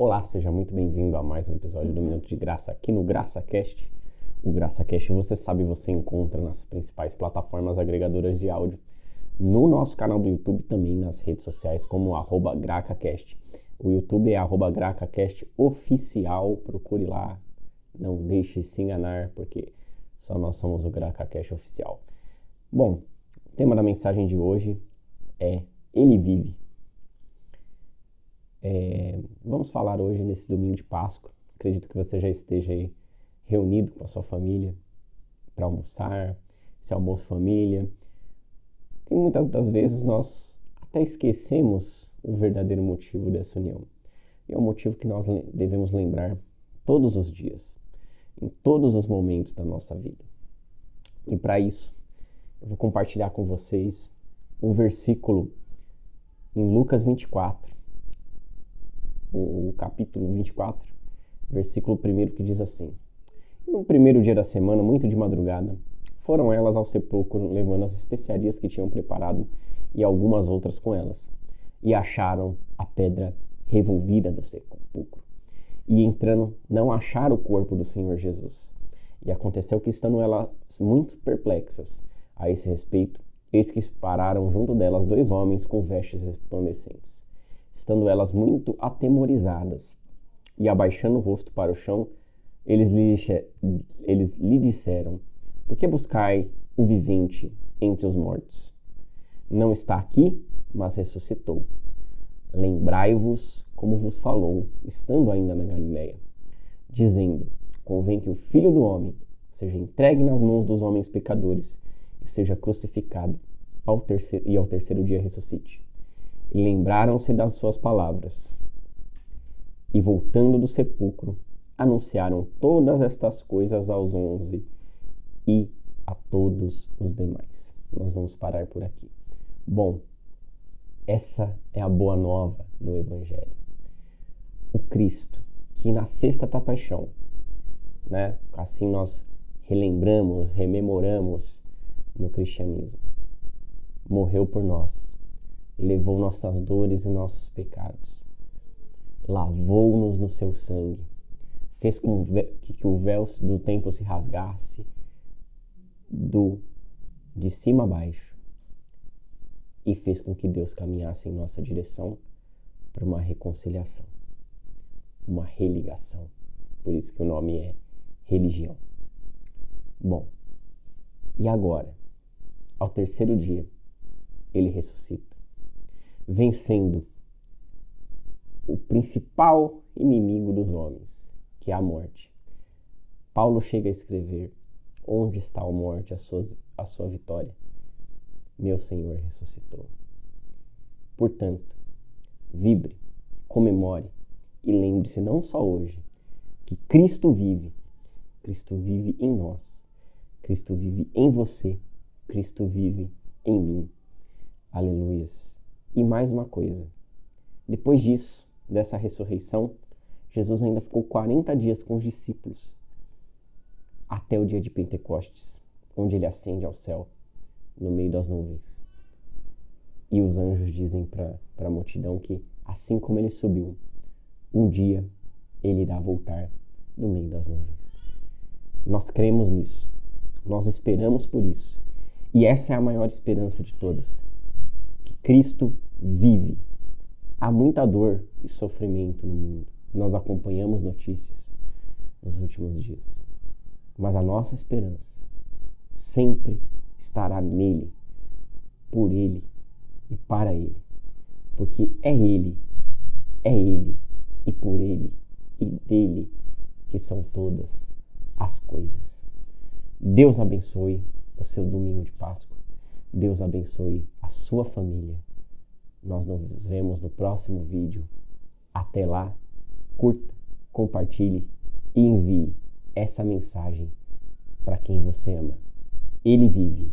Olá, seja muito bem-vindo a mais um episódio do Minuto de Graça aqui no GraçaCast. O GraçaCast, você sabe, você encontra nas principais plataformas agregadoras de áudio, no nosso canal do YouTube também nas redes sociais como GracaCast. O YouTube é GracaCast oficial, procure lá, não deixe se enganar, porque só nós somos o GracaCast oficial. Bom, o tema da mensagem de hoje é Ele vive. É, vamos falar hoje nesse domingo de Páscoa. Acredito que você já esteja aí reunido com a sua família para almoçar, esse almoço família. E muitas das vezes nós até esquecemos o verdadeiro motivo dessa união. E é o motivo que nós devemos lembrar todos os dias, em todos os momentos da nossa vida. E para isso, eu vou compartilhar com vocês um versículo em Lucas 24, o, capítulo 24, versículo 1 que diz assim: No primeiro dia da semana, muito de madrugada, foram elas ao sepulcro levando as especiarias que tinham preparado e algumas outras com elas, e acharam a pedra revolvida do sepulcro. E entrando, não acharam o corpo do Senhor Jesus. E aconteceu que, estando elas muito perplexas a esse respeito, eis que pararam junto delas dois homens com vestes resplandecentes estando elas muito atemorizadas. E abaixando o rosto para o chão, eles lhe, eles lhe disseram: Por que buscai o vivente entre os mortos? Não está aqui, mas ressuscitou. Lembrai-vos como vos falou, estando ainda na Galiléia, dizendo: Convém que o Filho do Homem seja entregue nas mãos dos homens pecadores e seja crucificado ao terceiro, e ao terceiro dia ressuscite e lembraram-se das suas palavras. E voltando do sepulcro, anunciaram todas estas coisas aos onze e a todos os demais. Nós vamos parar por aqui. Bom, essa é a boa nova do Evangelho. O Cristo, que na sexta da paixão, né? Assim nós relembramos, rememoramos no cristianismo. Morreu por nós levou nossas dores e nossos pecados, lavou-nos no seu sangue, fez com que o véu do templo se rasgasse do de cima a baixo e fez com que Deus caminhasse em nossa direção para uma reconciliação, uma religação. Por isso que o nome é religião. Bom, e agora, ao terceiro dia, ele ressuscita vencendo o principal inimigo dos homens, que é a morte. Paulo chega a escrever: Onde está a morte, a sua, a sua vitória? Meu Senhor ressuscitou. Portanto, vibre, comemore e lembre-se não só hoje que Cristo vive, Cristo vive em nós, Cristo vive em você, Cristo vive em mim. Aleluias. E mais uma coisa: depois disso, dessa ressurreição, Jesus ainda ficou 40 dias com os discípulos, até o dia de Pentecostes, onde ele ascende ao céu, no meio das nuvens. E os anjos dizem para a multidão que, assim como ele subiu, um dia ele irá voltar no meio das nuvens. Nós cremos nisso, nós esperamos por isso, e essa é a maior esperança de todas Cristo vive. Há muita dor e sofrimento no mundo. Nós acompanhamos notícias nos últimos dias. Mas a nossa esperança sempre estará nele, por ele e para ele. Porque é ele, é ele e por ele e dele que são todas as coisas. Deus abençoe o seu domingo de Páscoa. Deus abençoe a sua família. Nós nos vemos no próximo vídeo. Até lá, curta, compartilhe e envie essa mensagem para quem você ama. Ele vive